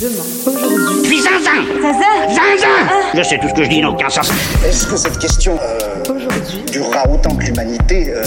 Demain. Aujourd'hui. Puis zinzin Zaza Zinzin Je sais tout ce que je dis n'a aucun sens. Est-ce que cette question euh, Aujourd'hui. durera autant que l'humanité euh,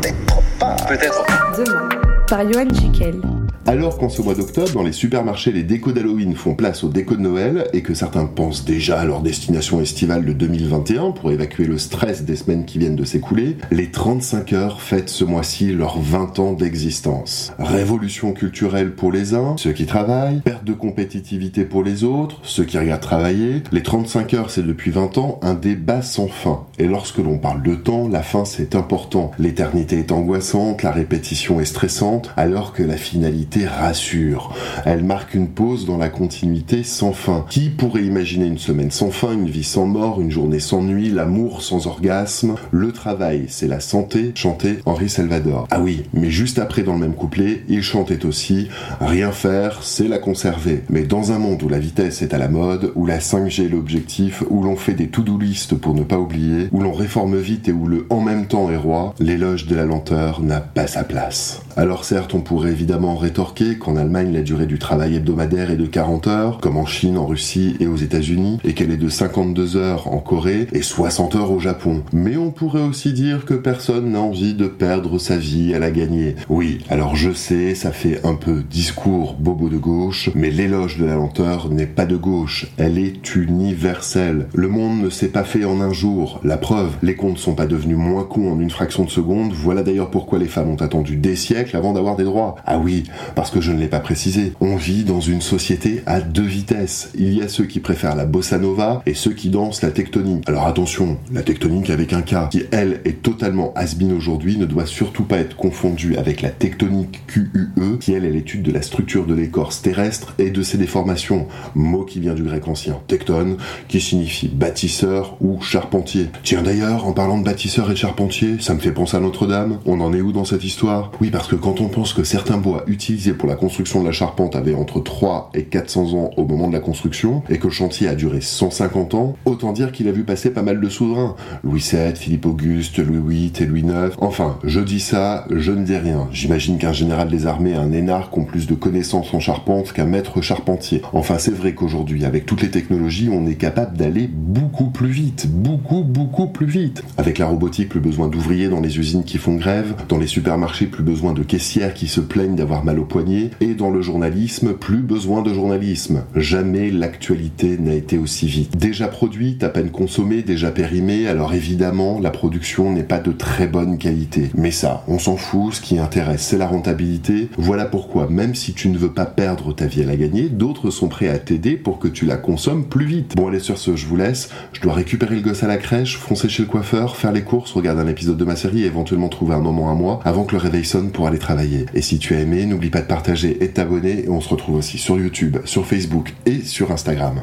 Peut-être pas? Peut-être. Demain. Par Johan Jekyll. Alors qu'en ce mois d'octobre, dans les supermarchés, les décos d'Halloween font place aux décos de Noël et que certains pensent déjà à leur destination estivale de 2021 pour évacuer le stress des semaines qui viennent de s'écouler, les 35 heures fêtent ce mois-ci leurs 20 ans d'existence. Révolution culturelle pour les uns, ceux qui travaillent, perte de compétitivité pour les autres, ceux qui regardent travailler. Les 35 heures, c'est depuis 20 ans un débat sans fin. Et lorsque l'on parle de temps, la fin c'est important. L'éternité est angoissante, la répétition est stressante, alors que la finalité rassure. Elle marque une pause dans la continuité sans fin. Qui pourrait imaginer une semaine sans fin, une vie sans mort, une journée sans nuit, l'amour sans orgasme? Le travail, c'est la santé, chantait Henri Salvador. Ah oui, mais juste après dans le même couplet, il chantait aussi Rien faire, c'est la conserver. Mais dans un monde où la vitesse est à la mode, où la 5G est l'objectif, où l'on fait des to-do list pour ne pas oublier, où l'on réforme vite et où le en même temps est roi, l'éloge de la lenteur n'a pas sa place. Alors certes, on pourrait évidemment rétorquer qu'en Allemagne la durée du travail hebdomadaire est de 40 heures, comme en Chine, en Russie et aux États-Unis, et qu'elle est de 52 heures en Corée et 60 heures au Japon. Mais on pourrait aussi dire que personne n'a envie de perdre sa vie à la gagner. Oui, alors je sais, ça fait un peu discours bobo de gauche, mais l'éloge de la lenteur n'est pas de gauche, elle est universelle. Le monde ne s'est pas fait en un jour. La preuve, les comptes sont pas devenus moins cons en une fraction de seconde. Voilà d'ailleurs pourquoi les femmes ont attendu des siècles avant d'avoir des droits. Ah oui, parce que je ne l'ai pas précisé. On vit dans une société à deux vitesses. Il y a ceux qui préfèrent la bossa nova et ceux qui dansent la tectonique. Alors attention, la tectonique avec un K, qui elle est totalement has aujourd'hui, ne doit surtout pas être confondue avec la tectonique QUE, qui elle est l'étude de la structure de l'écorce terrestre et de ses déformations. Mot qui vient du grec ancien tecton, qui signifie bâtisseur ou charpentier. Tiens d'ailleurs, en parlant de bâtisseur et charpentier, ça me fait penser à Notre-Dame. On en est où dans cette histoire? Oui, parce que quand on pense que certains bois utilisés pour la construction de la charpente avaient entre 3 et 400 ans au moment de la construction, et que le chantier a duré 150 ans, autant dire qu'il a vu passer pas mal de souverains. Louis VII, Philippe Auguste, Louis VIII et Louis IX. Enfin, je dis ça, je ne dis rien. J'imagine qu'un général des armées, un énarque, ont plus de connaissances en charpente qu'un maître charpentier. Enfin, c'est vrai qu'aujourd'hui, avec toutes les technologies, on est capable d'aller beaucoup plus vite. Beaucoup, beaucoup plus vite. Avec la robotique, plus besoin d'ouvriers dans les usines qui font grève. Dans les supermarchés, plus besoin de caissières qui se plaignent d'avoir mal poignet. Et dans le journalisme, plus besoin de journalisme. Jamais l'actualité n'a été aussi vite. Déjà produite, à peine consommée, déjà périmée, alors évidemment, la production n'est pas de très bonne qualité. Mais ça, on s'en fout, ce qui intéresse, c'est la rentabilité. Voilà pourquoi, même si tu ne veux pas perdre ta vie à la gagner, d'autres sont prêts à t'aider pour que tu la consommes plus vite. Bon allez sur ce, je vous laisse. Je dois récupérer le gosse à la crèche, foncer chez le coiffeur, faire les courses, regarder un épisode de ma série et éventuellement trouver un moment à moi avant que le réveil sonne pour aller travailler. Et si tu as aimé, n'oublie partager et t'abonner. Et on se retrouve aussi sur YouTube, sur Facebook et sur Instagram.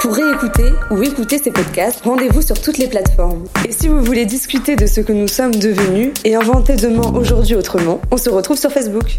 Pour réécouter ou écouter ces podcasts, rendez-vous sur toutes les plateformes. Et si vous voulez discuter de ce que nous sommes devenus et inventer demain aujourd'hui autrement, on se retrouve sur Facebook.